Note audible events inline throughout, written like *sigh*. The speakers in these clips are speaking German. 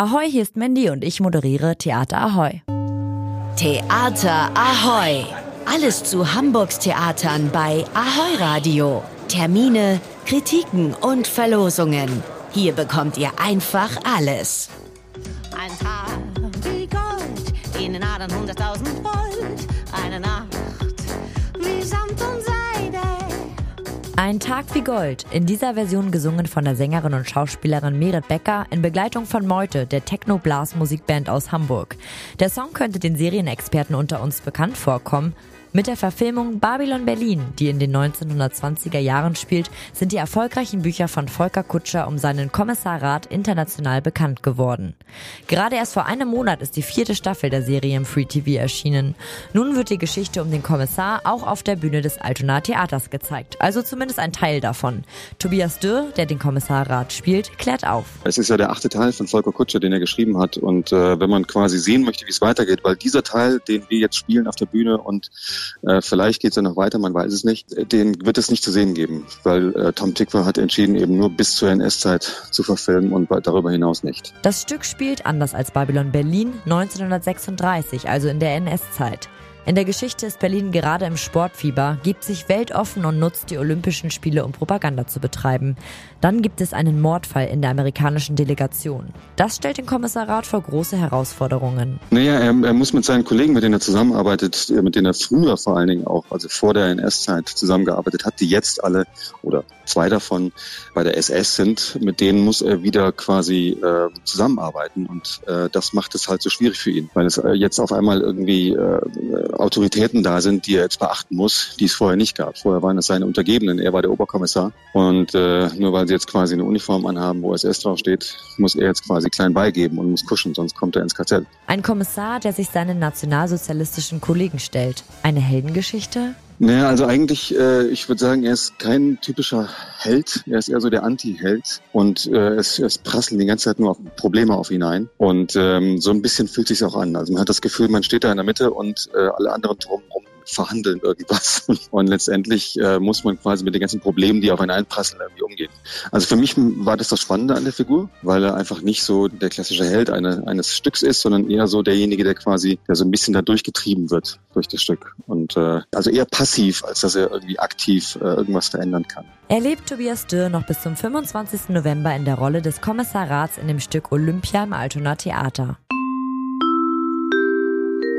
Ahoi, hier ist Mandy und ich moderiere Theater Ahoi. Theater Ahoi. Alles zu Hamburgs Theatern bei Ahoi Radio. Termine, Kritiken und Verlosungen. Hier bekommt ihr einfach alles. Ein Tag wie Gold, in den Adern hunderttausend Volt. Eine Nacht wie Samt und Seide. Ein Tag wie Gold, in dieser Version gesungen von der Sängerin und Schauspielerin Merit Becker in Begleitung von Meute, der Techno-Blas-Musikband aus Hamburg. Der Song könnte den Serienexperten unter uns bekannt vorkommen. Mit der Verfilmung Babylon Berlin, die in den 1920er Jahren spielt, sind die erfolgreichen Bücher von Volker Kutscher um seinen Kommissarrat international bekannt geworden. Gerade erst vor einem Monat ist die vierte Staffel der Serie im Free TV erschienen. Nun wird die Geschichte um den Kommissar auch auf der Bühne des Altona Theaters gezeigt, also zumindest ein Teil davon. Tobias Dürr, der den Kommissarrat spielt, klärt auf. Es ist ja der achte Teil von Volker Kutscher, den er geschrieben hat. Und äh, wenn man quasi sehen möchte, wie es weitergeht, weil dieser Teil, den wir jetzt spielen auf der Bühne und äh, vielleicht geht es ja noch weiter, man weiß es nicht. Den wird es nicht zu sehen geben, weil äh, Tom Tickwer hat entschieden, eben nur bis zur NS-Zeit zu verfilmen und darüber hinaus nicht. Das Stück spielt anders als Babylon Berlin 1936, also in der NS-Zeit. In der Geschichte ist Berlin gerade im Sportfieber, gibt sich weltoffen und nutzt die Olympischen Spiele, um Propaganda zu betreiben. Dann gibt es einen Mordfall in der amerikanischen Delegation. Das stellt den Kommissarrat vor große Herausforderungen. Naja, er, er muss mit seinen Kollegen, mit denen er zusammenarbeitet, mit denen er früher vor allen Dingen auch, also vor der NS-Zeit zusammengearbeitet hat, die jetzt alle oder zwei davon bei der SS sind, mit denen muss er wieder quasi äh, zusammenarbeiten und äh, das macht es halt so schwierig für ihn, weil es äh, jetzt auf einmal irgendwie äh, Autoritäten da sind, die er jetzt beachten muss, die es vorher nicht gab. Vorher waren es seine Untergebenen, er war der Oberkommissar und äh, nur weil sie jetzt quasi eine Uniform anhaben, wo SS draufsteht, muss er jetzt quasi klein beigeben und muss kuschen, sonst kommt er ins Kartell. Ein Kommissar, der sich seinen nationalsozialistischen Kollegen stellt. Eine Heldengeschichte? Naja, also eigentlich, äh, ich würde sagen, er ist kein typischer Held. Er ist eher so der Anti-Held. Und äh, es, es prasseln die ganze Zeit nur Probleme auf ihn ein. Und ähm, so ein bisschen fühlt sich auch an. Also man hat das Gefühl, man steht da in der Mitte und äh, alle anderen drumherum verhandeln irgendwas. *laughs* Und letztendlich äh, muss man quasi mit den ganzen Problemen, die auf einen einprasseln, irgendwie. Also für mich war das das Spannende an der Figur, weil er einfach nicht so der klassische Held eine, eines Stücks ist, sondern eher so derjenige, der quasi der so ein bisschen da durchgetrieben wird durch das Stück. Und äh, also eher passiv, als dass er irgendwie aktiv äh, irgendwas verändern kann. Erlebt Tobias Dürr noch bis zum 25. November in der Rolle des Kommissarrats in dem Stück Olympia im Altona Theater.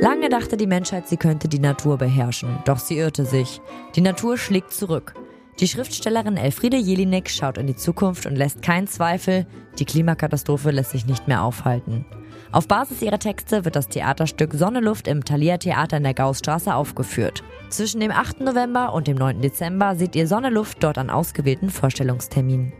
Lange dachte die Menschheit, sie könnte die Natur beherrschen, doch sie irrte sich. Die Natur schlägt zurück. Die Schriftstellerin Elfriede Jelinek schaut in die Zukunft und lässt keinen Zweifel, die Klimakatastrophe lässt sich nicht mehr aufhalten. Auf Basis ihrer Texte wird das Theaterstück Sonne Luft im Thalia Theater in der Gaussstraße aufgeführt. Zwischen dem 8. November und dem 9. Dezember seht ihr Sonne Luft dort an ausgewählten Vorstellungsterminen.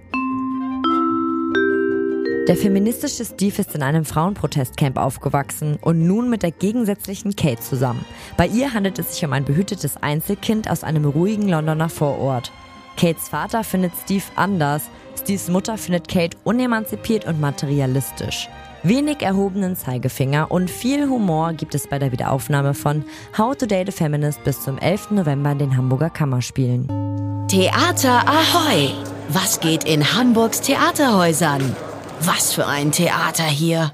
Der feministische Steve ist in einem Frauenprotestcamp aufgewachsen und nun mit der gegensätzlichen Kate zusammen. Bei ihr handelt es sich um ein behütetes Einzelkind aus einem ruhigen Londoner Vorort. Kates Vater findet Steve anders, Steves Mutter findet Kate unemanzipiert und materialistisch. Wenig erhobenen Zeigefinger und viel Humor gibt es bei der Wiederaufnahme von How to Date a Feminist bis zum 11. November in den Hamburger Kammerspielen. Theater Ahoi! Was geht in Hamburgs Theaterhäusern? Was für ein Theater hier!